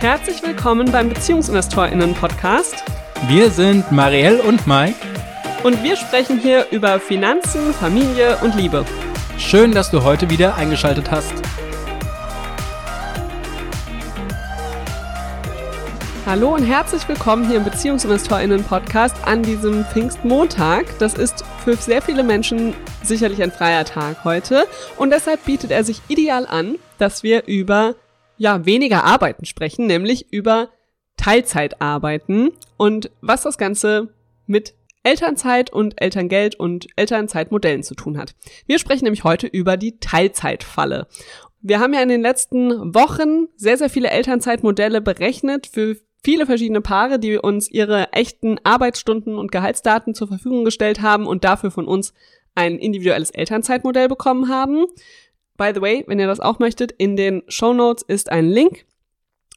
Herzlich willkommen beim BeziehungsinvestorInnen-Podcast. Wir sind Marielle und Mike. Und wir sprechen hier über Finanzen, Familie und Liebe. Schön, dass du heute wieder eingeschaltet hast. Hallo und herzlich willkommen hier im BeziehungsinvestorInnen-Podcast an diesem Pfingstmontag. Das ist für sehr viele Menschen sicherlich ein freier Tag heute und deshalb bietet er sich ideal an, dass wir über ja, weniger Arbeiten sprechen, nämlich über Teilzeitarbeiten und was das Ganze mit Elternzeit und Elterngeld und Elternzeitmodellen zu tun hat. Wir sprechen nämlich heute über die Teilzeitfalle. Wir haben ja in den letzten Wochen sehr, sehr viele Elternzeitmodelle berechnet für viele verschiedene Paare, die uns ihre echten Arbeitsstunden und Gehaltsdaten zur Verfügung gestellt haben und dafür von uns ein individuelles Elternzeitmodell bekommen haben. By the way, wenn ihr das auch möchtet, in den Show Notes ist ein Link.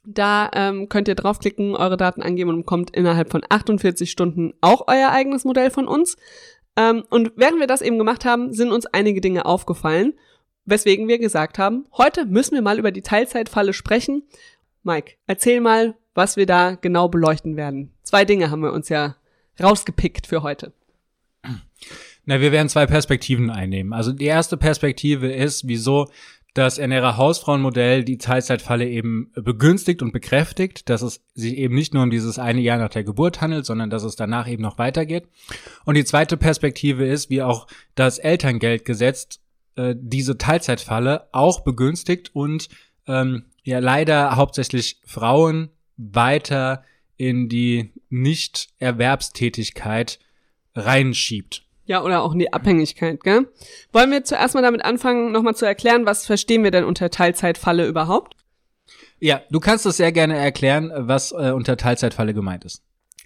Da ähm, könnt ihr draufklicken, eure Daten angeben und bekommt innerhalb von 48 Stunden auch euer eigenes Modell von uns. Ähm, und während wir das eben gemacht haben, sind uns einige Dinge aufgefallen, weswegen wir gesagt haben, heute müssen wir mal über die Teilzeitfalle sprechen. Mike, erzähl mal, was wir da genau beleuchten werden. Zwei Dinge haben wir uns ja rausgepickt für heute. Na, wir werden zwei Perspektiven einnehmen. Also die erste Perspektive ist, wieso das Ernährer Hausfrauenmodell die Teilzeitfalle eben begünstigt und bekräftigt, dass es sich eben nicht nur um dieses eine Jahr nach der Geburt handelt, sondern dass es danach eben noch weitergeht. Und die zweite Perspektive ist, wie auch das Elterngeldgesetz äh, diese Teilzeitfalle auch begünstigt und ähm, ja leider hauptsächlich Frauen weiter in die Nicht-Erwerbstätigkeit reinschiebt. Ja, oder auch in die Abhängigkeit, gell? Wollen wir zuerst mal damit anfangen, nochmal zu erklären, was verstehen wir denn unter Teilzeitfalle überhaupt? Ja, du kannst es sehr gerne erklären, was äh, unter Teilzeitfalle gemeint ist.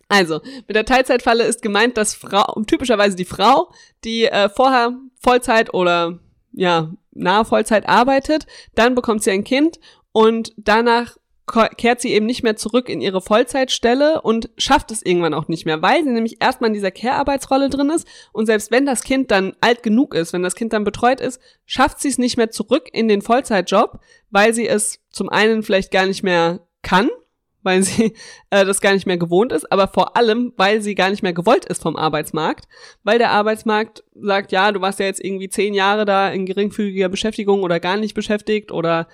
Also, mit der Teilzeitfalle ist gemeint, dass Frau, typischerweise die Frau, die äh, vorher Vollzeit oder ja, nahe Vollzeit arbeitet, dann bekommt sie ein Kind und danach kehrt sie eben nicht mehr zurück in ihre Vollzeitstelle und schafft es irgendwann auch nicht mehr, weil sie nämlich erstmal in dieser Care-Arbeitsrolle drin ist und selbst wenn das Kind dann alt genug ist, wenn das Kind dann betreut ist, schafft sie es nicht mehr zurück in den Vollzeitjob, weil sie es zum einen vielleicht gar nicht mehr kann, weil sie äh, das gar nicht mehr gewohnt ist, aber vor allem, weil sie gar nicht mehr gewollt ist vom Arbeitsmarkt, weil der Arbeitsmarkt sagt, ja, du warst ja jetzt irgendwie zehn Jahre da in geringfügiger Beschäftigung oder gar nicht beschäftigt oder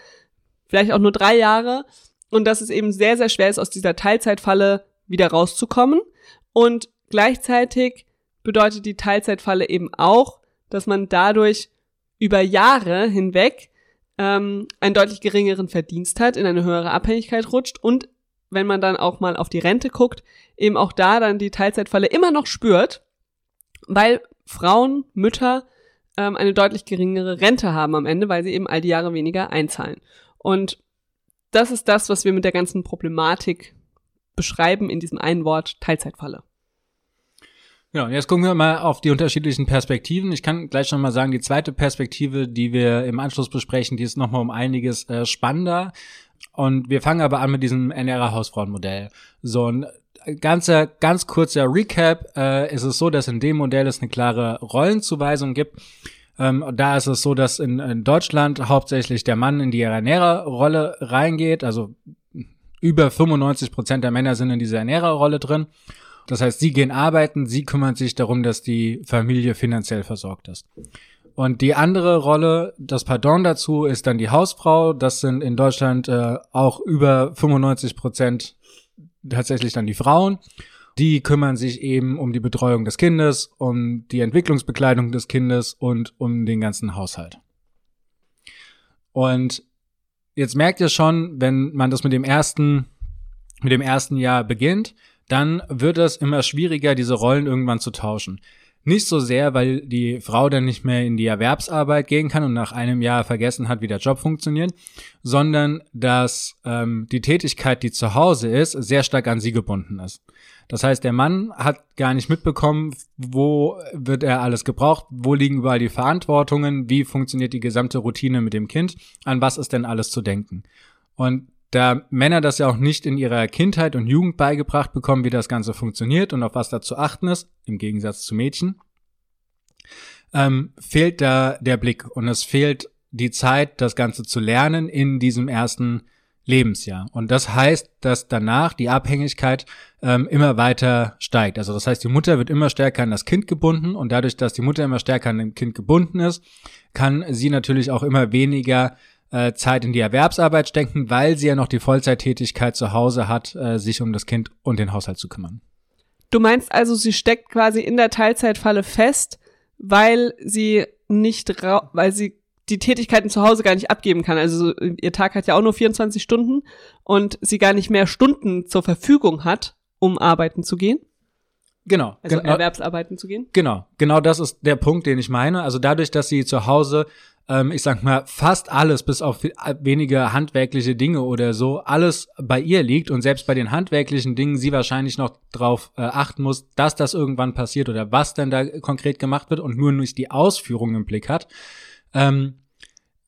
vielleicht auch nur drei Jahre und dass es eben sehr, sehr schwer ist, aus dieser Teilzeitfalle wieder rauszukommen. Und gleichzeitig bedeutet die Teilzeitfalle eben auch, dass man dadurch über Jahre hinweg ähm, einen deutlich geringeren Verdienst hat, in eine höhere Abhängigkeit rutscht und wenn man dann auch mal auf die Rente guckt, eben auch da dann die Teilzeitfalle immer noch spürt, weil Frauen, Mütter ähm, eine deutlich geringere Rente haben am Ende, weil sie eben all die Jahre weniger einzahlen. Und das ist das, was wir mit der ganzen Problematik beschreiben in diesem einen Wort Teilzeitfalle. Und jetzt gucken wir mal auf die unterschiedlichen Perspektiven. Ich kann gleich schon mal sagen, die zweite Perspektive, die wir im Anschluss besprechen, die ist nochmal um einiges äh, spannender. Und wir fangen aber an mit diesem NRA Hausfrauenmodell. So ein ganzer, ganz kurzer Recap. Äh, ist es so, dass in dem Modell es eine klare Rollenzuweisung gibt. Ähm, da ist es so, dass in, in, Deutschland hauptsächlich der Mann in die Ernährerrolle reingeht. Also über 95 Prozent der Männer sind in dieser Ernährerrolle drin. Das heißt, sie gehen arbeiten, sie kümmern sich darum, dass die Familie finanziell versorgt ist. Und die andere Rolle, das Pardon dazu, ist dann die Hausfrau. Das sind in Deutschland äh, auch über 95 Prozent tatsächlich dann die Frauen. Die kümmern sich eben um die Betreuung des Kindes, um die Entwicklungsbekleidung des Kindes und um den ganzen Haushalt. Und jetzt merkt ihr schon, wenn man das mit dem ersten, mit dem ersten Jahr beginnt, dann wird es immer schwieriger, diese Rollen irgendwann zu tauschen. Nicht so sehr, weil die Frau dann nicht mehr in die Erwerbsarbeit gehen kann und nach einem Jahr vergessen hat, wie der Job funktioniert, sondern dass ähm, die Tätigkeit, die zu Hause ist, sehr stark an sie gebunden ist. Das heißt, der Mann hat gar nicht mitbekommen, wo wird er alles gebraucht, wo liegen überall die Verantwortungen, wie funktioniert die gesamte Routine mit dem Kind, an was ist denn alles zu denken. Und da Männer das ja auch nicht in ihrer Kindheit und Jugend beigebracht bekommen, wie das Ganze funktioniert und auf was da zu achten ist, im Gegensatz zu Mädchen, ähm, fehlt da der Blick und es fehlt die Zeit, das Ganze zu lernen in diesem ersten Lebensjahr. Und das heißt, dass danach die Abhängigkeit ähm, immer weiter steigt. Also das heißt, die Mutter wird immer stärker an das Kind gebunden und dadurch, dass die Mutter immer stärker an dem Kind gebunden ist, kann sie natürlich auch immer weniger äh, Zeit in die Erwerbsarbeit stecken, weil sie ja noch die Vollzeittätigkeit zu Hause hat, äh, sich um das Kind und den Haushalt zu kümmern. Du meinst also, sie steckt quasi in der Teilzeitfalle fest, weil sie nicht, weil sie die Tätigkeiten zu Hause gar nicht abgeben kann. Also ihr Tag hat ja auch nur 24 Stunden und sie gar nicht mehr Stunden zur Verfügung hat, um arbeiten zu gehen. Genau. Also genau, Erwerbsarbeiten zu gehen. Genau. Genau das ist der Punkt, den ich meine. Also dadurch, dass sie zu Hause ähm, ich sag mal, fast alles, bis auf wenige handwerkliche Dinge oder so, alles bei ihr liegt und selbst bei den handwerklichen Dingen sie wahrscheinlich noch drauf äh, achten muss, dass das irgendwann passiert oder was denn da konkret gemacht wird und nur nicht die Ausführung im Blick hat. Ähm,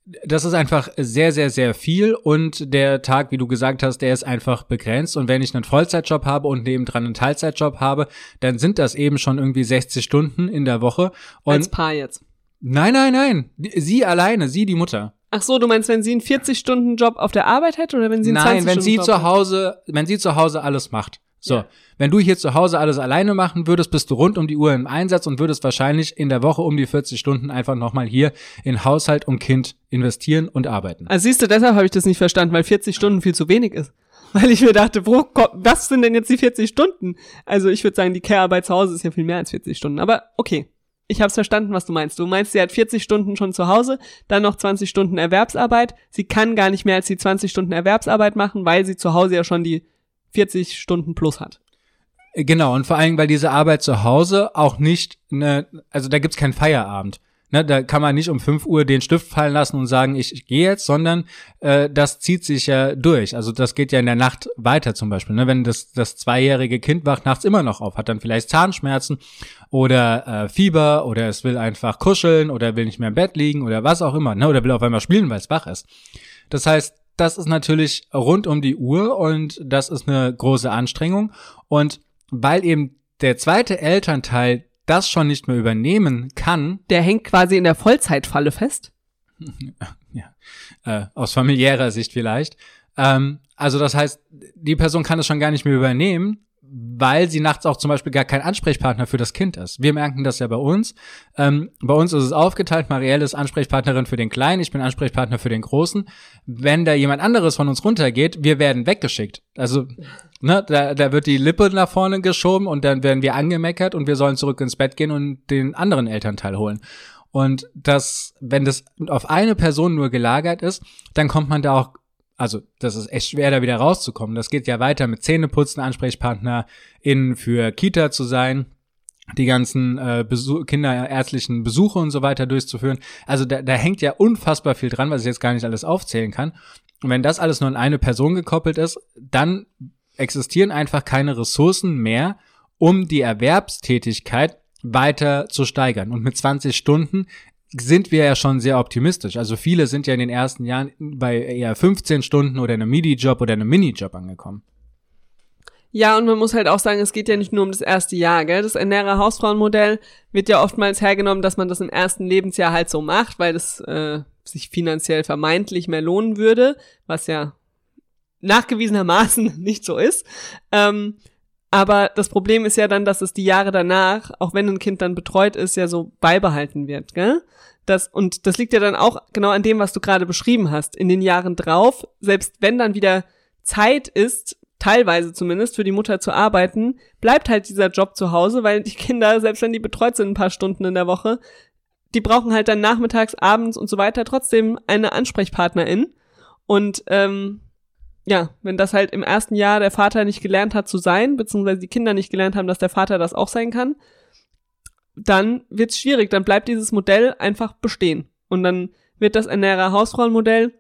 das ist einfach sehr, sehr, sehr viel und der Tag, wie du gesagt hast, der ist einfach begrenzt und wenn ich einen Vollzeitjob habe und nebendran einen Teilzeitjob habe, dann sind das eben schon irgendwie 60 Stunden in der Woche. Und Als Paar jetzt. Nein, nein, nein. Sie alleine, sie die Mutter. Ach so, du meinst, wenn sie einen 40-Stunden-Job auf der Arbeit hätte oder wenn sie einen Nein, wenn sie zu Hause, wenn sie zu Hause alles macht. So, Ja. wenn du hier zu Hause alles alleine machen würdest, bist du rund um die Uhr im Einsatz und würdest wahrscheinlich in der Woche um die 40 Stunden einfach nochmal hier in Haushalt und Kind investieren und arbeiten. Also siehst du, deshalb habe ich das nicht verstanden, weil 40 Stunden viel zu wenig ist. Weil ich mir dachte, wo, kommt- was sind denn jetzt die 40 Stunden? Also ich würde sagen, die Care-Arbeit zu Hause ist ja viel mehr als 40 Stunden. Aber okay, ich habe verstanden, was du meinst. Du meinst, sie hat 40 Stunden schon zu Hause, dann noch 20 Stunden Erwerbsarbeit. Sie kann gar nicht mehr als die 20 Stunden Erwerbsarbeit machen, weil sie zu Hause ja schon die 40 Stunden plus hat. Genau, und vor allem, weil diese Arbeit zu Hause auch nicht, ne, also da gibt's keinen Feierabend. Ne, da kann man nicht um 5 Uhr den Stift fallen lassen und sagen, ich, ich gehe jetzt, sondern äh, das zieht sich ja durch. Also das geht ja in der Nacht weiter zum Beispiel. Ne? Wenn das, das zweijährige Kind wacht nachts immer noch auf, hat dann vielleicht Zahnschmerzen oder äh, Fieber oder es will einfach kuscheln oder will nicht mehr im Bett liegen oder was auch immer. Ne? Oder will auf einmal spielen, weil es wach ist. Das heißt, das ist natürlich rund um die Uhr und das ist eine große Anstrengung. Und weil eben der zweite Elternteil das schon nicht mehr übernehmen kann, Der hängt quasi in der Vollzeitfalle fest. äh, aus familiärer Sicht vielleicht, ähm, also das heißt, die Person kann es schon gar nicht mehr übernehmen, weil sie nachts auch zum Beispiel gar kein Ansprechpartner für das Kind ist. Wir merken das ja bei uns. Ähm, bei uns ist es aufgeteilt, Marielle ist Ansprechpartnerin für den Kleinen, ich bin Ansprechpartner für den Großen. Wenn da jemand anderes von uns runtergeht, wir werden weggeschickt. Also, ne, da, da wird die Lippe nach vorne geschoben und dann werden wir angemeckert und wir sollen zurück ins Bett gehen und den anderen Elternteil holen. Und das, wenn das auf eine Person nur gelagert ist, dann kommt man da auch also das ist echt schwer, da wieder rauszukommen. Das geht ja weiter mit Zähneputzen, Ansprechpartner in für Kita zu sein, die ganzen äh, Besuch kinderärztlichen Besuche und so weiter durchzuführen. Also da, da hängt ja unfassbar viel dran, was ich jetzt gar nicht alles aufzählen kann. Und wenn das alles nur an eine Person gekoppelt ist, dann existieren einfach keine Ressourcen mehr, um die Erwerbstätigkeit weiter zu steigern. Und mit 20 Stunden sind wir ja schon sehr optimistisch. Also viele sind ja in den ersten Jahren bei eher 15 Stunden oder einem Midi-Job oder einem Minijob angekommen. Ja, und man muss halt auch sagen, es geht ja nicht nur um das erste Jahr, gell? Das Ernährer Hausfrauenmodell wird ja oftmals hergenommen, dass man das im ersten Lebensjahr halt so macht, weil das äh, sich finanziell vermeintlich mehr lohnen würde, was ja nachgewiesenermaßen nicht so ist. Ähm, aber das Problem ist ja dann, dass es die Jahre danach, auch wenn ein Kind dann betreut ist, ja so beibehalten wird, gell? Das, und das liegt ja dann auch genau an dem, was du gerade beschrieben hast. In den Jahren drauf, selbst wenn dann wieder Zeit ist, teilweise zumindest, für die Mutter zu arbeiten, bleibt halt dieser Job zu Hause, weil die Kinder, selbst wenn die betreut sind ein paar Stunden in der Woche, die brauchen halt dann nachmittags, abends und so weiter trotzdem eine Ansprechpartnerin. Und ähm, ja, wenn das halt im ersten Jahr der Vater nicht gelernt hat zu sein, beziehungsweise die Kinder nicht gelernt haben, dass der Vater das auch sein kann, dann wird's schwierig. Dann bleibt dieses Modell einfach bestehen. Und dann wird das Ernährer Hausfrauenmodell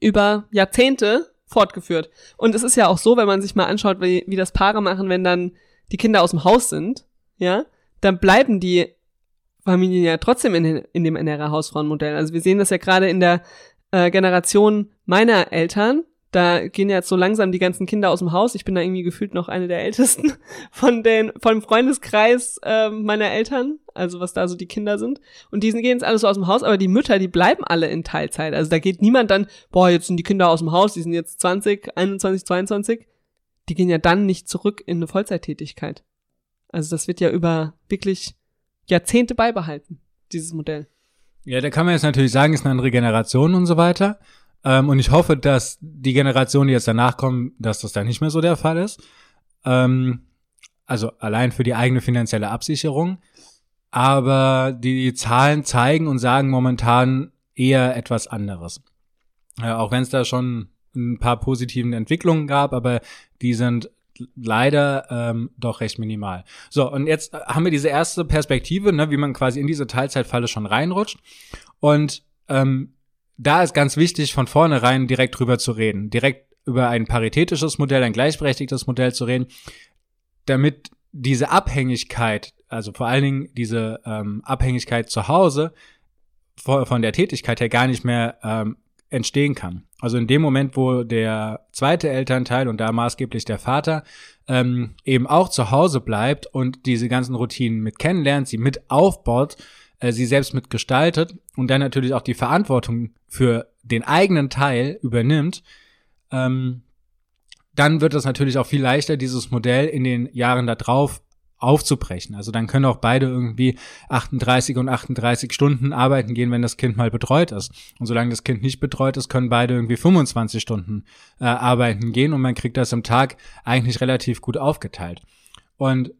über Jahrzehnte fortgeführt. Und es ist ja auch so, wenn man sich mal anschaut, wie, wie das Paare machen, wenn dann die Kinder aus dem Haus sind, ja, dann bleiben die Familien ja trotzdem in, in dem Ernährer Hausfrauenmodell. Also wir sehen das ja gerade in der äh, Generation meiner Eltern, da gehen jetzt so langsam die ganzen Kinder aus dem Haus. Ich bin da irgendwie gefühlt noch eine der ältesten von den vom Freundeskreis äh, meiner Eltern, also was da so die Kinder sind. Und die gehen jetzt alles so aus dem Haus, aber die Mütter, die bleiben alle in Teilzeit. Also da geht niemand dann, boah, jetzt sind die Kinder aus dem Haus, die sind jetzt 20, 21, 22. Die gehen ja dann nicht zurück in eine Vollzeittätigkeit. Also das wird ja über wirklich Jahrzehnte beibehalten, dieses Modell. Ja, da kann man jetzt natürlich sagen, ist eine andere Generation und so weiter. Ähm, und ich hoffe, dass die Generation, die jetzt danach kommen, dass das dann nicht mehr so der Fall ist. Ähm, also allein für die eigene finanzielle Absicherung. Aber die Zahlen zeigen und sagen momentan eher etwas anderes. Ja, auch wenn es da schon ein paar positiven Entwicklungen gab, aber die sind leider ähm, doch recht minimal. So, und jetzt haben wir diese erste Perspektive, ne, wie man quasi in diese Teilzeitfalle schon reinrutscht. Und ähm, da ist ganz wichtig, von vornherein direkt drüber zu reden, direkt über ein paritätisches Modell, ein gleichberechtigtes Modell zu reden, damit diese Abhängigkeit, also vor allen Dingen diese ähm, Abhängigkeit zu Hause von der Tätigkeit her gar nicht mehr ähm, entstehen kann. Also in dem Moment, wo der zweite Elternteil und da maßgeblich der Vater ähm, eben auch zu Hause bleibt und diese ganzen Routinen mit kennenlernt, sie mit aufbaut, äh, sie selbst mitgestaltet und dann natürlich auch die Verantwortung für den eigenen Teil übernimmt, ähm, dann wird es natürlich auch viel leichter, dieses Modell in den Jahren darauf aufzubrechen. Also dann können auch beide irgendwie 38 und 38 Stunden arbeiten gehen, wenn das Kind mal betreut ist. Und solange das Kind nicht betreut ist, können beide irgendwie 25 Stunden äh, arbeiten gehen und man kriegt das im Tag eigentlich relativ gut aufgeteilt. Und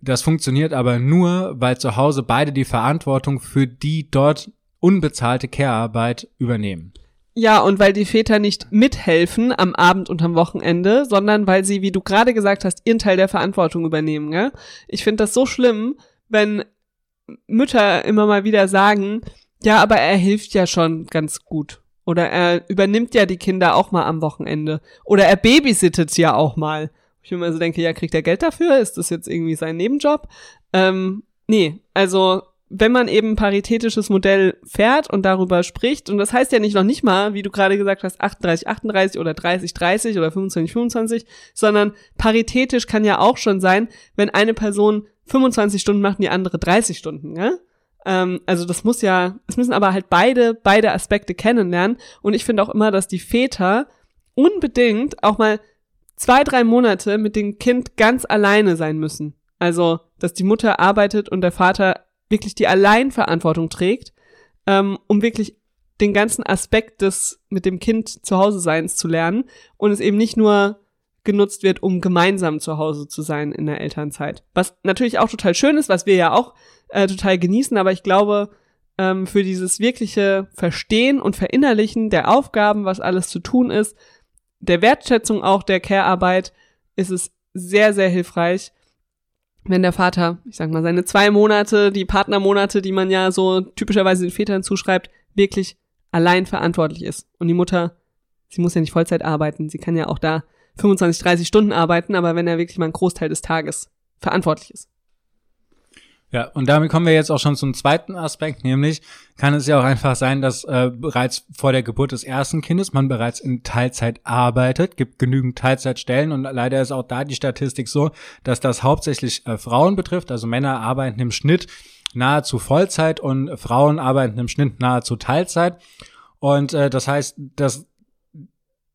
das funktioniert aber nur, weil zu Hause beide die Verantwortung für die dort unbezahlte Care-Arbeit übernehmen. Ja, und weil die Väter nicht mithelfen am Abend und am Wochenende, sondern weil sie, wie du gerade gesagt hast, ihren Teil der Verantwortung übernehmen. Gell? Ich finde das so schlimm, wenn Mütter immer mal wieder sagen, ja, aber er hilft ja schon ganz gut. Oder er übernimmt ja die Kinder auch mal am Wochenende. Oder er babysittet ja auch mal. Ich immer so denke, ja, kriegt er Geld dafür? Ist das jetzt irgendwie sein Nebenjob? Ähm, nee, also wenn man eben paritätisches Modell fährt und darüber spricht, und das heißt ja nicht noch nicht mal, wie du gerade gesagt hast, 38, 38 oder 30, 30 oder 25, 25, sondern paritätisch kann ja auch schon sein, wenn eine Person 25 Stunden macht und die andere 30 Stunden, ja? Ähm, also das muss ja, es müssen aber halt beide, beide Aspekte kennenlernen. Und ich finde auch immer, dass die Väter unbedingt auch mal zwei, drei Monate mit dem Kind ganz alleine sein müssen. Also, dass die Mutter arbeitet und der Vater wirklich die Alleinverantwortung trägt, ähm, um wirklich den ganzen Aspekt des mit dem Kind zu Hause Seins zu lernen und es eben nicht nur genutzt wird, um gemeinsam zu Hause zu sein in der Elternzeit. Was natürlich auch total schön ist, was wir ja auch äh, total genießen, aber ich glaube, ähm, für dieses wirkliche Verstehen und Verinnerlichen der Aufgaben, was alles zu tun ist, der Wertschätzung auch der Care-Arbeit, ist es sehr, sehr hilfreich, wenn der Vater, ich sag mal, seine zwei Monate, die Partnermonate, die man ja so typischerweise den Vätern zuschreibt, wirklich allein verantwortlich ist. Und die Mutter, sie muss ja nicht Vollzeit arbeiten, sie kann ja auch da 25, 30 Stunden arbeiten, aber wenn er wirklich mal einen Großteil des Tages verantwortlich ist. Ja, und damit kommen wir jetzt auch schon zum zweiten Aspekt, nämlich kann es ja auch einfach sein, dass äh, bereits vor der Geburt des ersten Kindes man bereits in Teilzeit arbeitet, gibt genügend Teilzeitstellen und leider ist auch da die Statistik so, dass das hauptsächlich äh, Frauen betrifft, also Männer arbeiten im Schnitt nahezu Vollzeit und Frauen arbeiten im Schnitt nahezu Teilzeit. Und äh, das heißt, dass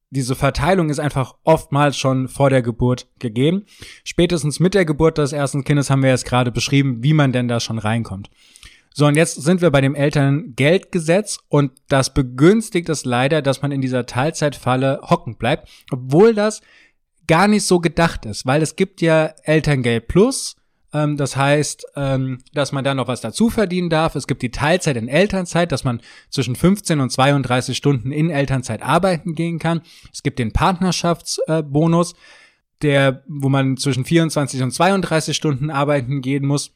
diese Verteilung ist einfach oftmals schon vor der Geburt gegeben. Spätestens mit der Geburt des ersten Kindes haben wir jetzt gerade beschrieben, wie man denn da schon reinkommt. So, und jetzt sind wir bei dem Elterngeldgesetz und das begünstigt es leider, dass man in dieser Teilzeitfalle hocken bleibt, obwohl das gar nicht so gedacht ist, weil es gibt ja Elterngeld Plus, ähm, das heißt, ähm, dass man da noch was dazu verdienen darf. Es gibt die Teilzeit in Elternzeit, dass man zwischen 15 und 32 Stunden in Elternzeit arbeiten gehen kann. Es gibt den Partnerschaftsbonus, äh, der, wo man zwischen 24 und 32 Stunden arbeiten gehen muss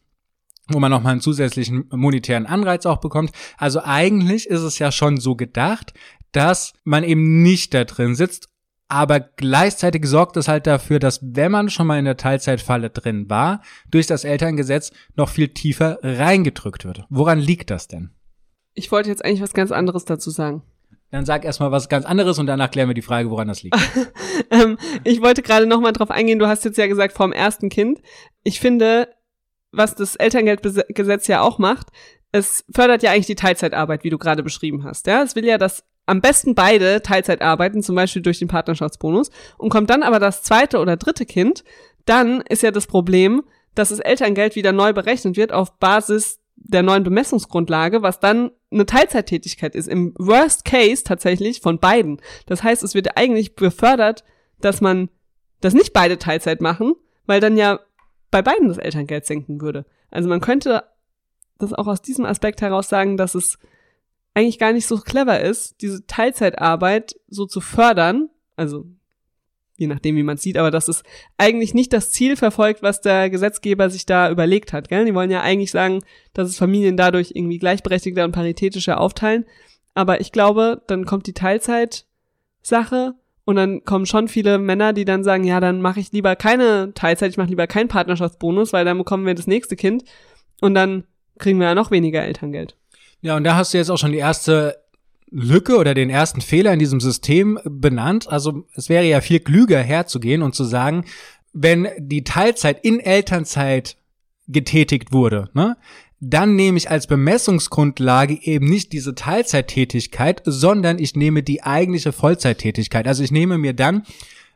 wo man nochmal einen zusätzlichen monetären Anreiz auch bekommt. Also eigentlich ist es ja schon so gedacht, dass man eben nicht da drin sitzt aber gleichzeitig sorgt es halt dafür, dass wenn man schon mal in der Teilzeitfalle drin war, durch das Elterngesetz noch viel tiefer reingedrückt wird. Woran liegt das denn? Ich wollte jetzt eigentlich was ganz anderes dazu sagen. Dann sag erstmal was ganz anderes und danach klären wir die Frage, woran das liegt. ähm, ich wollte gerade noch mal drauf eingehen. Du hast jetzt ja gesagt vom ersten Kind. Ich finde, was das Elterngeldgesetz ja auch macht, es fördert ja eigentlich die Teilzeitarbeit, wie du gerade beschrieben hast. Ja, es will ja, dass am besten beide Teilzeit arbeiten, zum Beispiel durch den Partnerschaftsbonus. Und kommt dann aber das zweite oder dritte Kind, dann ist ja das Problem, dass das Elterngeld wieder neu berechnet wird auf Basis der neuen Bemessungsgrundlage, was dann eine Teilzeittätigkeit ist. Im Worst Case tatsächlich von beiden. Das heißt, es wird eigentlich befördert, dass man, dass nicht beide Teilzeit machen, weil dann ja bei beiden das Elterngeld senken würde. Also man könnte das auch aus diesem Aspekt heraus sagen, dass es eigentlich gar nicht so clever ist, diese Teilzeitarbeit so zu fördern, also je nachdem, wie man sieht, aber dass es eigentlich nicht das Ziel verfolgt, was der Gesetzgeber sich da überlegt hat. Gell? Die wollen ja eigentlich sagen, dass es Familien dadurch irgendwie gleichberechtigter und paritätischer aufteilen. Aber ich glaube, dann kommt die Teilzeit-Sache und dann kommen schon viele Männer, die dann sagen, ja, dann mache ich lieber keine Teilzeit, ich mache lieber keinen Partnerschaftsbonus, weil dann bekommen wir das nächste Kind und dann kriegen wir ja noch weniger Elterngeld. Ja, und da hast du jetzt auch schon die erste Lücke oder den ersten Fehler in diesem System benannt. Also es wäre ja viel klüger herzugehen und zu sagen, wenn die Teilzeit in Elternzeit getätigt wurde, ne, dann nehme ich als Bemessungsgrundlage eben nicht diese Teilzeittätigkeit, sondern ich nehme die eigentliche Vollzeittätigkeit. Also ich nehme mir dann,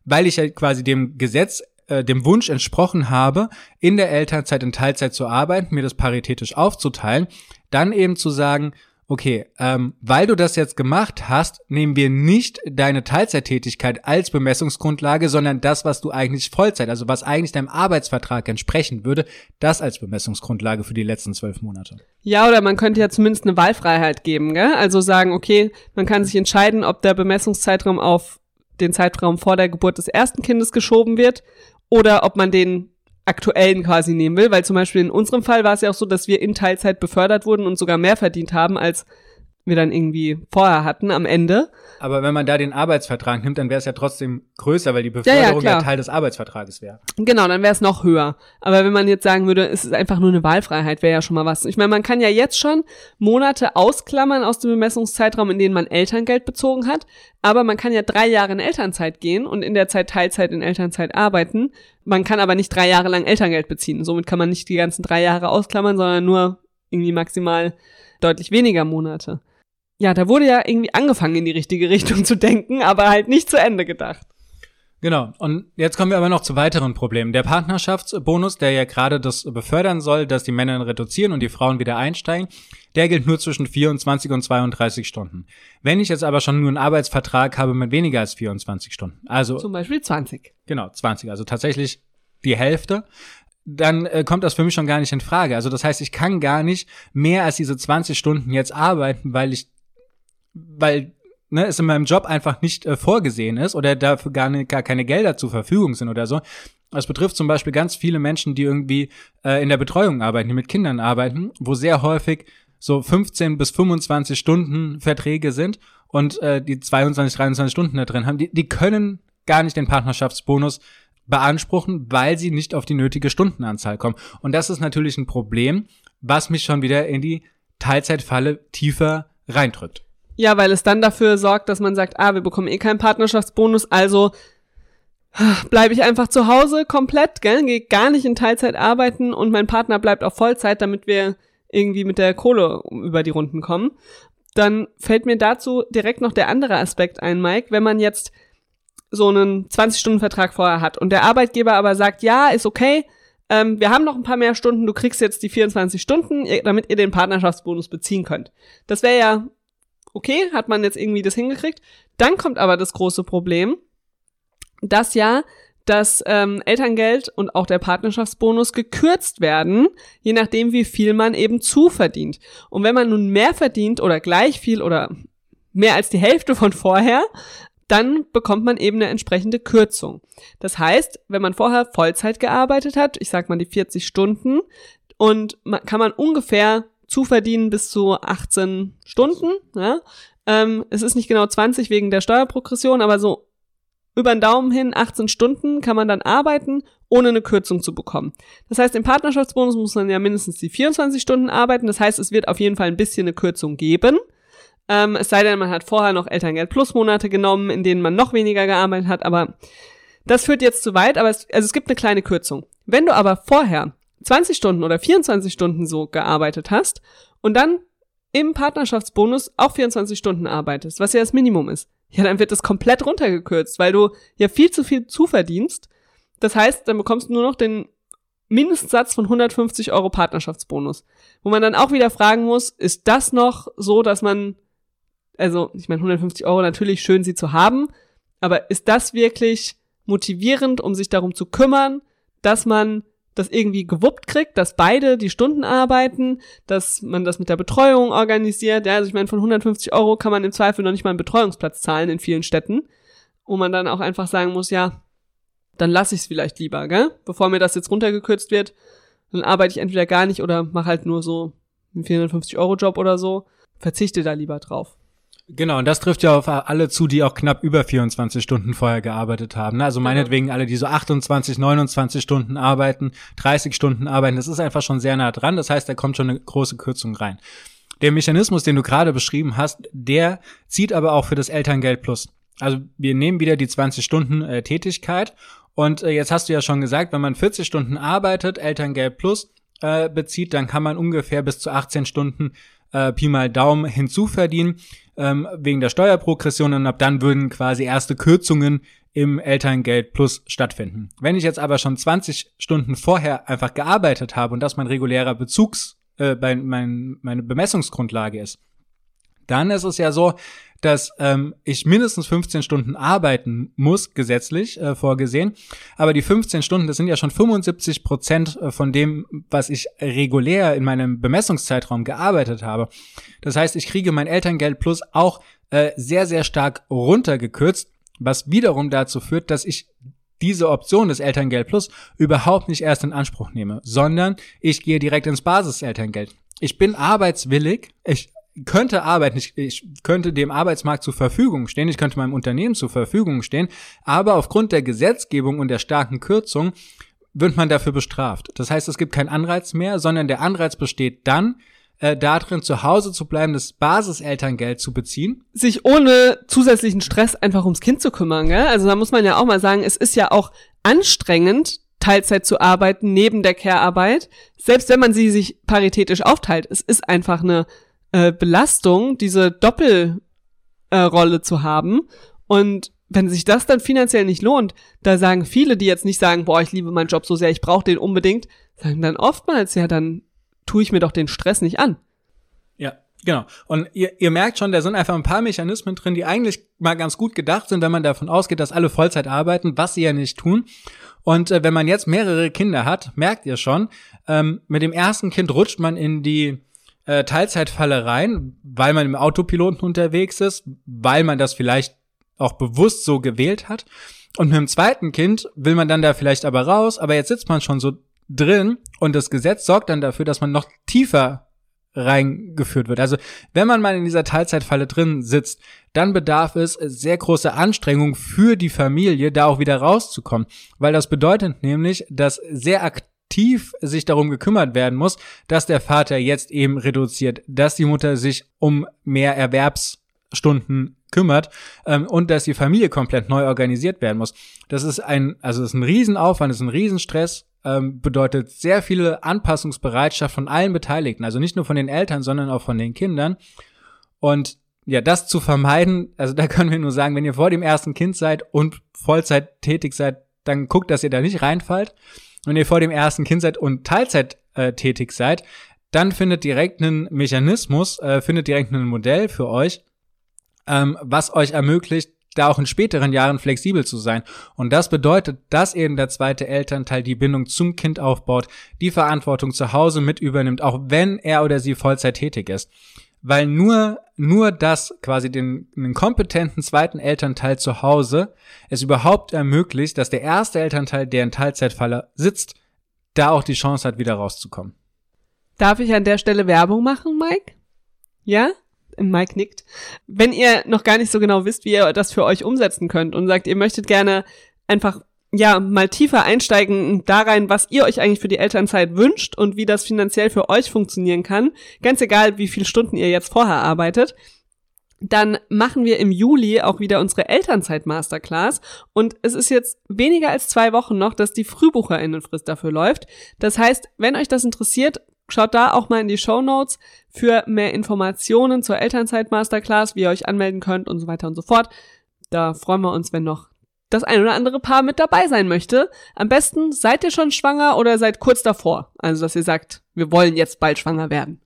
weil ich ja quasi dem Gesetz äh, dem Wunsch entsprochen habe, in der Elternzeit in Teilzeit zu arbeiten, mir das paritätisch aufzuteilen, dann eben zu sagen, okay, ähm, weil du das jetzt gemacht hast, nehmen wir nicht deine Teilzeittätigkeit als Bemessungsgrundlage, sondern das, was du eigentlich Vollzeit, also was eigentlich deinem Arbeitsvertrag entsprechen würde, das als Bemessungsgrundlage für die letzten zwölf Monate. Ja, oder man könnte ja zumindest eine Wahlfreiheit geben, gell? Also sagen, okay, man kann sich entscheiden, ob der Bemessungszeitraum auf den Zeitraum vor der Geburt des ersten Kindes geschoben wird oder ob man den aktuellen quasi nehmen will, weil zum Beispiel in unserem Fall war es ja auch so, dass wir in Teilzeit befördert wurden und sogar mehr verdient haben, als wir dann irgendwie vorher hatten am Ende. Aber wenn man da den Arbeitsvertrag nimmt, dann wäre es ja trotzdem größer, weil die Beförderung ja, ja, ja Teil des Arbeitsvertrages wäre. Genau, dann wäre es noch höher. Aber wenn man jetzt sagen würde, es ist einfach nur eine Wahlfreiheit, wäre ja schon mal was. Ich meine, man kann ja jetzt schon Monate ausklammern aus dem Bemessungszeitraum, in denen man Elterngeld bezogen hat. Aber man kann ja drei Jahre in Elternzeit gehen und in der Zeit Teilzeit in Elternzeit arbeiten. Man kann aber nicht drei Jahre lang Elterngeld beziehen. Somit kann man nicht die ganzen drei Jahre ausklammern, sondern nur irgendwie maximal deutlich weniger Monate ja, da wurde ja irgendwie angefangen in die richtige Richtung zu denken, aber halt nicht zu Ende gedacht. Genau. Und jetzt kommen wir aber noch zu weiteren Problemen. Der Partnerschaftsbonus, der ja gerade das befördern soll, dass die Männer reduzieren und die Frauen wieder einsteigen, der gilt nur zwischen 24 und 32 Stunden. Wenn ich jetzt aber schon nur einen Arbeitsvertrag habe mit weniger als 24 Stunden, also zum Beispiel 20. Genau, 20, also tatsächlich die Hälfte, dann äh, kommt das für mich schon gar nicht in Frage. Also das heißt, ich kann gar nicht mehr als diese 20 Stunden jetzt arbeiten, weil ich weil ne, es in meinem Job einfach nicht äh, vorgesehen ist oder dafür gar, ne, gar keine Gelder zur Verfügung sind oder so. Das betrifft zum Beispiel ganz viele Menschen, die irgendwie äh, in der Betreuung arbeiten, die mit Kindern arbeiten, wo sehr häufig so 15 bis 25 Stunden Verträge sind und äh, die 22, 23 Stunden da drin haben, die, die können gar nicht den Partnerschaftsbonus beanspruchen, weil sie nicht auf die nötige Stundenanzahl kommen. Und das ist natürlich ein Problem, was mich schon wieder in die Teilzeitfalle tiefer reindrückt. Ja, weil es dann dafür sorgt, dass man sagt, ah, wir bekommen eh keinen Partnerschaftsbonus, also bleibe ich einfach zu Hause komplett, gell, gehe gar nicht in Teilzeit arbeiten und mein Partner bleibt auf Vollzeit, damit wir irgendwie mit der Kohle über die Runden kommen. Dann fällt mir dazu direkt noch der andere Aspekt ein, Mike, wenn man jetzt so einen 20-Stunden-Vertrag vorher hat und der Arbeitgeber aber sagt, ja, ist okay, ähm, wir haben noch ein paar mehr Stunden, du kriegst jetzt die 24 Stunden, damit ihr den Partnerschaftsbonus beziehen könnt. Das wäre ja okay, hat man jetzt irgendwie das hingekriegt. Dann kommt aber das große Problem, dass ja das ähm, Elterngeld und auch der Partnerschaftsbonus gekürzt werden, je nachdem, wie viel man eben zuverdient. Und wenn man nun mehr verdient oder gleich viel oder mehr als die Hälfte von vorher, dann bekommt man eben eine entsprechende Kürzung. Das heißt, wenn man vorher Vollzeit gearbeitet hat, ich sag mal die 40 Stunden, und kann man ungefähr zuverdienen bis zu 18 Stunden. Ja? Ähm, es ist nicht genau 20 wegen der Steuerprogression, aber so über den Daumen hin 18 Stunden kann man dann arbeiten, ohne eine Kürzung zu bekommen. Das heißt, im Partnerschaftsbonus muss man ja mindestens die 24 Stunden arbeiten. Das heißt, es wird auf jeden Fall ein bisschen eine Kürzung geben. Ähm, es sei denn, man hat vorher noch Elterngeld Plus Monate genommen, in denen man noch weniger gearbeitet hat, aber das führt jetzt zu weit, aber es, also es gibt eine kleine Kürzung. Wenn du aber vorher 20 Stunden oder 24 Stunden so gearbeitet hast und dann im Partnerschaftsbonus auch 24 Stunden arbeitest, was ja das Minimum ist, ja, dann wird das komplett runtergekürzt, weil du ja viel zu viel zuverdienst. Das heißt, dann bekommst du nur noch den Mindestsatz von 150 Euro Partnerschaftsbonus. Wo man dann auch wieder fragen muss, ist das noch so, dass man, also ich meine 150 Euro natürlich schön sie zu haben, aber ist das wirklich motivierend, um sich darum zu kümmern, dass man das irgendwie gewuppt kriegt, dass beide die Stunden arbeiten, dass man das mit der Betreuung organisiert. Ja, also ich meine, von 150 Euro kann man im Zweifel noch nicht mal einen Betreuungsplatz zahlen in vielen Städten, wo man dann auch einfach sagen muss, ja, dann lasse ich es vielleicht lieber, gell? Bevor mir das jetzt runtergekürzt wird, dann arbeite ich entweder gar nicht oder mache halt nur so einen 450 Euro Job oder so, verzichte da lieber drauf. Genau, und das trifft ja auf alle zu, die auch knapp über 24 Stunden vorher gearbeitet haben. Ne? Also meinetwegen alle, die so 28, 29 Stunden arbeiten, 30 Stunden arbeiten, das ist einfach schon sehr nah dran. Das heißt, da kommt schon eine große Kürzung rein. Der Mechanismus, den du gerade beschrieben hast, der zieht aber auch für das Elterngeld Plus. Also wir nehmen wieder die 20 Stunden äh, Tätigkeit und äh, jetzt hast du ja schon gesagt, wenn man 40 Stunden arbeitet, Elterngeld Plus äh, bezieht, dann kann man ungefähr bis zu 18 Stunden äh, Pi mal Daumen hinzuverdienen ähm, wegen der Steuerprogression und ab dann würden quasi erste Kürzungen im Elterngeld Plus stattfinden. Wenn ich jetzt aber schon 20 Stunden vorher einfach gearbeitet habe und das mein regulärer Bezugs, äh, mein, meine Bemessungsgrundlage ist, dann ist es ja so, dass ähm, ich mindestens 15 Stunden arbeiten muss, gesetzlich äh, vorgesehen. Aber die 15 Stunden, das sind ja schon 75 Prozent äh, von dem, was ich regulär in meinem Bemessungszeitraum gearbeitet habe. Das heißt, ich kriege mein Elterngeld plus auch äh, sehr, sehr stark runtergekürzt, was wiederum dazu führt, dass ich diese Option des Elterngeld Plus überhaupt nicht erst in Anspruch nehme, sondern ich gehe direkt ins Basiselterngeld. Ich bin arbeitswillig, ich könnte arbeiten, ich, ich könnte dem Arbeitsmarkt zur Verfügung stehen, ich könnte meinem Unternehmen zur Verfügung stehen, aber aufgrund der Gesetzgebung und der starken Kürzung wird man dafür bestraft. Das heißt, es gibt keinen Anreiz mehr, sondern der Anreiz besteht dann, äh, darin zu Hause zu bleiben, das Basiselterngeld zu beziehen. Sich ohne zusätzlichen Stress einfach ums Kind zu kümmern, gell? Also da muss man ja auch mal sagen, es ist ja auch anstrengend, Teilzeit zu arbeiten neben der Care-Arbeit, selbst wenn man sie sich paritätisch aufteilt. Es ist einfach eine äh, Belastung, diese Doppelrolle äh, zu haben. Und wenn sich das dann finanziell nicht lohnt, da sagen viele, die jetzt nicht sagen, boah, ich liebe meinen Job so sehr, ich brauche den unbedingt, sagen dann oftmals, ja, dann tue ich mir doch den Stress nicht an. Ja, genau. Und ihr, ihr merkt schon, da sind einfach ein paar Mechanismen drin, die eigentlich mal ganz gut gedacht sind, wenn man davon ausgeht, dass alle Vollzeit arbeiten, was sie ja nicht tun. Und äh, wenn man jetzt mehrere Kinder hat, merkt ihr schon, ähm, mit dem ersten Kind rutscht man in die äh, Teilzeitfalle rein, weil man im Autopiloten unterwegs ist, weil man das vielleicht auch bewusst so gewählt hat. Und mit dem zweiten Kind will man dann da vielleicht aber raus, aber jetzt sitzt man schon so drin und das Gesetz sorgt dann dafür, dass man noch tiefer reingeführt wird. Also wenn man mal in dieser Teilzeitfalle drin sitzt, dann bedarf es sehr große Anstrengung für die Familie, da auch wieder rauszukommen, weil das bedeutet nämlich, dass sehr aktiv aktiv sich darum gekümmert werden muss, dass der Vater jetzt eben reduziert, dass die Mutter sich um mehr Erwerbsstunden kümmert ähm, und dass die Familie komplett neu organisiert werden muss. Das ist ein, also das ist ein Riesenaufwand, das ist ein Riesenstress, ähm, bedeutet sehr viele Anpassungsbereitschaft von allen Beteiligten, also nicht nur von den Eltern, sondern auch von den Kindern. Und ja, das zu vermeiden, also da können wir nur sagen, wenn ihr vor dem ersten Kind seid und Vollzeit tätig seid, dann guckt, dass ihr da nicht reinfallt wenn ihr vor dem ersten Kind seid und Teilzeit äh, tätig seid, dann findet direkt einen Mechanismus, äh, findet direkt ein Modell für euch, ähm, was euch ermöglicht, da auch in späteren Jahren flexibel zu sein. Und das bedeutet, dass eben der zweite Elternteil die Bindung zum Kind aufbaut, die Verantwortung zu Hause mit übernimmt, auch wenn er oder sie Vollzeit tätig ist weil nur, nur das quasi den, den kompetenten zweiten Elternteil zu Hause es überhaupt ermöglicht, dass der erste Elternteil, der in Teilzeitfalle sitzt, da auch die Chance hat, wieder rauszukommen. Darf ich an der Stelle Werbung machen, Mike? Ja? Mike nickt. Wenn ihr noch gar nicht so genau wisst, wie ihr das für euch umsetzen könnt und sagt, ihr möchtet gerne einfach ja, mal tiefer einsteigen da rein, was ihr euch eigentlich für die Elternzeit wünscht und wie das finanziell für euch funktionieren kann. Ganz egal, wie viele Stunden ihr jetzt vorher arbeitet. dann machen wir im Juli auch wieder unsere Elternzeit-Masterclass. Und es ist jetzt weniger als zwei Wochen noch, dass die Frühbucherinnenfrist dafür läuft. Das heißt, wenn euch das interessiert, schaut da auch mal in die Show Notes für mehr Informationen zur Elternzeit-Masterclass, wie ihr euch anmelden könnt und so weiter und so fort. Da freuen wir uns, wenn noch das ein oder andere Paar mit dabei sein möchte. Am besten seid ihr schon schwanger oder seid kurz davor. Also, dass ihr sagt, wir wollen jetzt bald schwanger werden.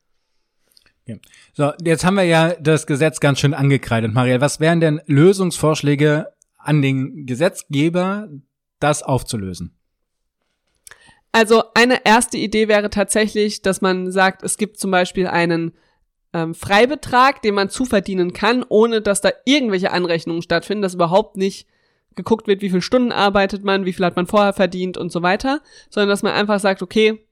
Ja. So, jetzt haben wir ja das Gesetz ganz schön angekreidet, Maria. Was wären denn Lösungsvorschläge an den Gesetzgeber, das aufzulösen? Also eine erste Idee wäre tatsächlich, dass man sagt, es gibt zum Beispiel einen ähm, Freibetrag, den man zuverdienen kann, ohne dass da irgendwelche Anrechnungen stattfinden, dass überhaupt nicht geguckt wird, wie viele Stunden arbeitet man, wie viel hat man vorher verdient und so weiter, sondern dass man einfach sagt, okay,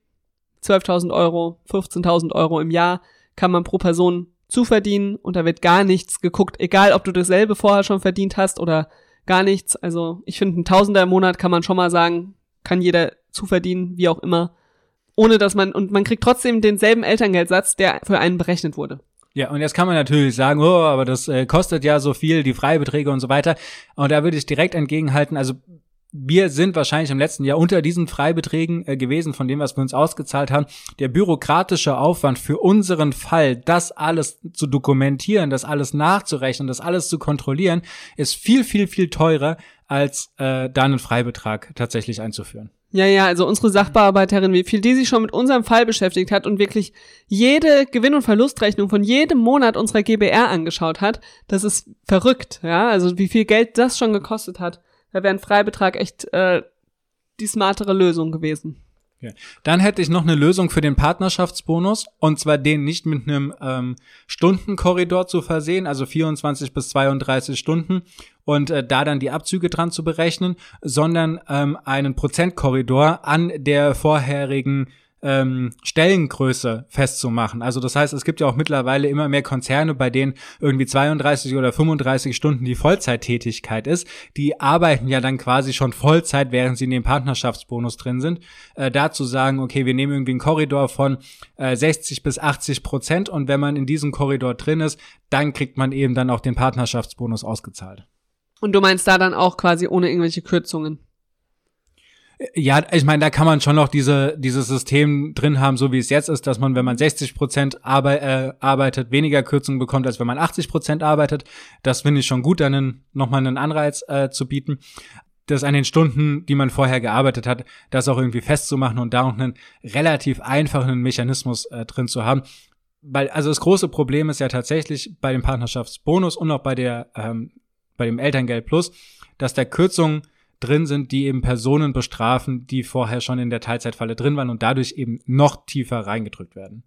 12.000 Euro, 15.000 Euro im Jahr kann man pro Person zuverdienen und da wird gar nichts geguckt, egal ob du dasselbe vorher schon verdient hast oder gar nichts. Also ich finde, ein Tausender im Monat kann man schon mal sagen, kann jeder zuverdienen, wie auch immer, ohne dass man, und man kriegt trotzdem denselben Elterngeldsatz, der für einen berechnet wurde. Ja, und jetzt kann man natürlich sagen, oh, aber das äh, kostet ja so viel, die Freibeträge und so weiter. Und da würde ich direkt entgegenhalten, also wir sind wahrscheinlich im letzten Jahr unter diesen Freibeträgen äh, gewesen, von dem, was wir uns ausgezahlt haben. Der bürokratische Aufwand für unseren Fall, das alles zu dokumentieren, das alles nachzurechnen, das alles zu kontrollieren, ist viel, viel, viel teurer, als äh, da einen Freibetrag tatsächlich einzuführen. Ja, ja, also unsere Sachbearbeiterin, wie viel die sich schon mit unserem Fall beschäftigt hat und wirklich jede Gewinn- und Verlustrechnung von jedem Monat unserer GBR angeschaut hat, das ist verrückt, ja, also wie viel Geld das schon gekostet hat. Da wäre ein Freibetrag echt äh, die smartere Lösung gewesen. Dann hätte ich noch eine Lösung für den Partnerschaftsbonus und zwar den nicht mit einem ähm, Stundenkorridor zu versehen, also 24 bis 32 Stunden und äh, da dann die Abzüge dran zu berechnen, sondern ähm, einen Prozentkorridor an der vorherigen ähm, Stellengröße festzumachen. Also das heißt, es gibt ja auch mittlerweile immer mehr Konzerne, bei denen irgendwie 32 oder 35 Stunden die Vollzeittätigkeit ist. Die arbeiten ja dann quasi schon Vollzeit, während sie in dem Partnerschaftsbonus drin sind. Äh, dazu sagen, okay, wir nehmen irgendwie einen Korridor von äh, 60 bis 80 Prozent und wenn man in diesem Korridor drin ist, dann kriegt man eben dann auch den Partnerschaftsbonus ausgezahlt. Und du meinst da dann auch quasi ohne irgendwelche Kürzungen? Ja, ich meine, da kann man schon noch diese, dieses System drin haben, so wie es jetzt ist, dass man, wenn man 60 Prozent arbeit, äh, arbeitet, weniger Kürzungen bekommt, als wenn man 80 Prozent arbeitet. Das finde ich schon gut, dann nochmal einen Anreiz äh, zu bieten. Das an den Stunden, die man vorher gearbeitet hat, das auch irgendwie festzumachen und da auch einen relativ einfachen Mechanismus äh, drin zu haben. Weil, also das große Problem ist ja tatsächlich bei dem Partnerschaftsbonus und auch bei der, ähm, bei dem Elterngeld Plus, dass der Kürzungen drin sind, die eben Personen bestrafen, die vorher schon in der Teilzeitfalle drin waren und dadurch eben noch tiefer reingedrückt werden.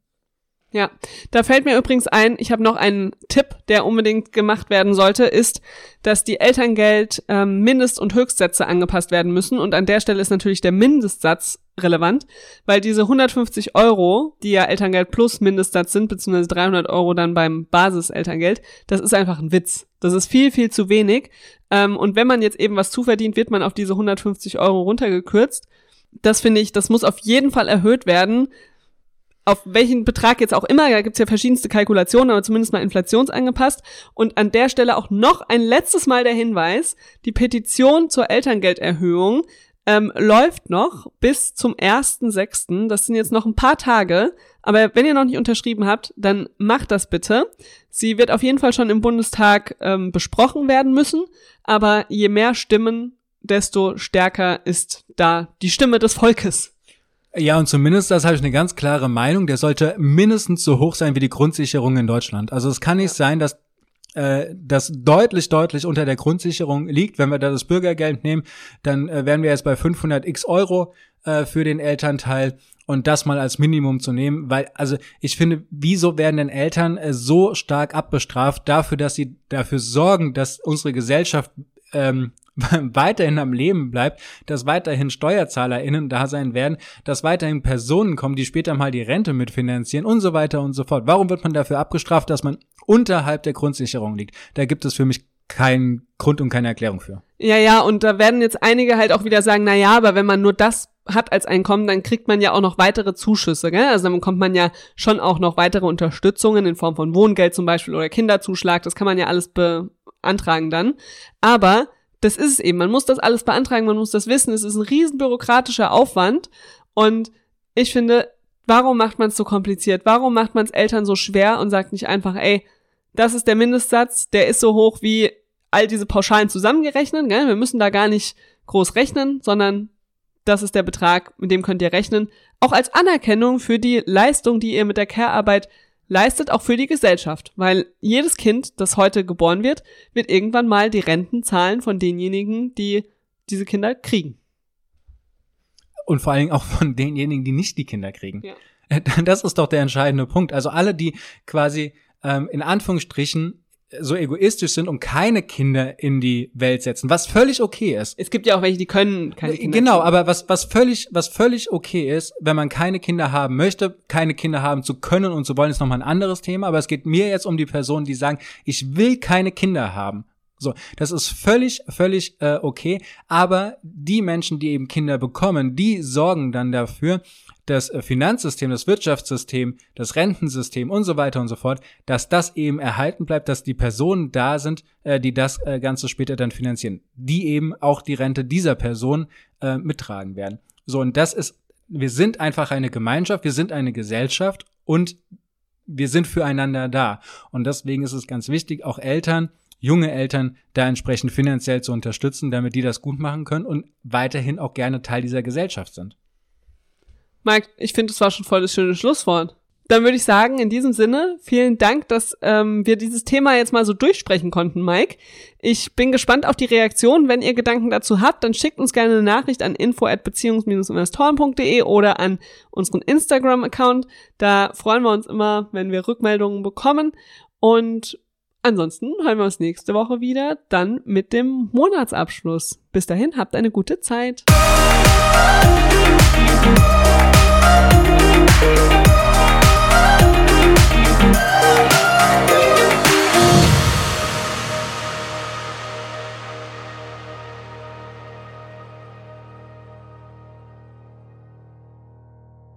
Ja, da fällt mir übrigens ein, ich habe noch einen Tipp, der unbedingt gemacht werden sollte, ist, dass die Elterngeld ähm, Mindest- und Höchstsätze angepasst werden müssen. Und an der Stelle ist natürlich der Mindestsatz relevant, weil diese 150 Euro, die ja Elterngeld plus Mindestsatz sind, beziehungsweise 300 Euro dann beim Basis-Elterngeld, das ist einfach ein Witz. Das ist viel, viel zu wenig. Ähm, und wenn man jetzt eben was zuverdient, wird man auf diese 150 Euro runtergekürzt. Das finde ich, das muss auf jeden Fall erhöht werden, auf welchen Betrag jetzt auch immer, da gibt's ja verschiedenste Kalkulationen, aber zumindest mal inflationsangepasst. Und an der Stelle auch noch ein letztes Mal der Hinweis, die Petition zur Elterngelderhöhung ähm, läuft noch bis zum 1.6. Das sind jetzt noch ein paar Tage. Aber wenn ihr noch nicht unterschrieben habt, dann macht das bitte. Sie wird auf jeden Fall schon im Bundestag ähm, besprochen werden müssen. Aber je mehr Stimmen, desto stärker ist da die Stimme des Volkes. Ja, und zumindest, das habe ich eine ganz klare Meinung, der sollte mindestens so hoch sein wie die Grundsicherung in Deutschland. Also es kann nicht ja. sein, dass äh, das deutlich, deutlich unter der Grundsicherung liegt. Wenn wir da das Bürgergeld nehmen, dann äh, wären wir jetzt bei 500 x Euro äh, für den Elternteil und das mal als Minimum zu nehmen, weil, also ich finde, wieso werden denn Eltern äh, so stark abbestraft dafür, dass sie dafür sorgen, dass unsere Gesellschaft ähm, weiterhin am Leben bleibt, dass weiterhin SteuerzahlerInnen da sein werden, dass weiterhin Personen kommen, die später mal die Rente mitfinanzieren und so weiter und so fort. Warum wird man dafür abgestraft, dass man unterhalb der Grundsicherung liegt? Da gibt es für mich keinen Grund und keine Erklärung für. Ja, ja, und da werden jetzt einige halt auch wieder sagen, na ja, aber wenn man nur das hat als Einkommen, dann kriegt man ja auch noch weitere Zuschüsse. Gell? Also dann bekommt man ja schon auch noch weitere Unterstützungen in Form von Wohngeld zum Beispiel oder Kinderzuschlag. Das kann man ja alles beantragen dann. Aber das ist es eben. Man muss das alles beantragen, man muss das wissen. Es ist ein riesen bürokratischer Aufwand. Und ich finde, warum macht man es so kompliziert? Warum macht man es Eltern so schwer und sagt nicht einfach, ey, das ist der Mindestsatz, der ist so hoch wie all diese Pauschalen zusammengerechnet. Gell? Wir müssen da gar nicht groß rechnen, sondern das ist der Betrag, mit dem könnt ihr rechnen. Auch als Anerkennung für die Leistung, die ihr mit der Care-Arbeit leistet, auch für die Gesellschaft. Weil jedes Kind, das heute geboren wird, wird irgendwann mal die Renten zahlen von denjenigen, die diese Kinder kriegen. Und vor allen Dingen auch von denjenigen, die nicht die Kinder kriegen. Ja. Das ist doch der entscheidende Punkt. Also alle, die quasi ähm, in Anführungsstrichen so egoistisch sind und keine Kinder in die Welt setzen, was völlig okay ist. Es gibt ja auch welche, die können keine Kinder. Genau, aber was was völlig was völlig okay ist, wenn man keine Kinder haben möchte, keine Kinder haben zu können und zu wollen, ist nochmal ein anderes Thema. Aber es geht mir jetzt um die Personen, die sagen, ich will keine Kinder haben. So, das ist völlig, völlig äh, okay. Aber die Menschen, die eben Kinder bekommen, die sorgen dann dafür, das äh, Finanzsystem, das Wirtschaftssystem, das Rentensystem und so weiter und so fort, dass das eben erhalten bleibt, dass die Personen da sind, äh, die das äh, Ganze später dann finanzieren, die eben auch die Rente dieser Person äh, mittragen werden. So, und das ist, wir sind einfach eine Gemeinschaft, wir sind eine Gesellschaft und wir sind füreinander da. Und deswegen ist es ganz wichtig, auch Eltern, junge Eltern da entsprechend finanziell zu unterstützen, damit die das gut machen können und weiterhin auch gerne Teil dieser Gesellschaft sind. Mike, ich finde, das war schon voll das schöne Schlusswort. Dann würde ich sagen, in diesem Sinne, vielen Dank, dass ähm, wir dieses Thema jetzt mal so durchsprechen konnten, Mike. Ich bin gespannt auf die Reaktion. Wenn ihr Gedanken dazu habt, dann schickt uns gerne eine Nachricht an info at beziehungs-investoren.de oder an unseren Instagram-Account. Da freuen wir uns immer, wenn wir Rückmeldungen bekommen. Und ansonsten hören wir uns nächste Woche wieder, dann mit dem Monatsabschluss. Bis dahin, habt eine gute Zeit. Música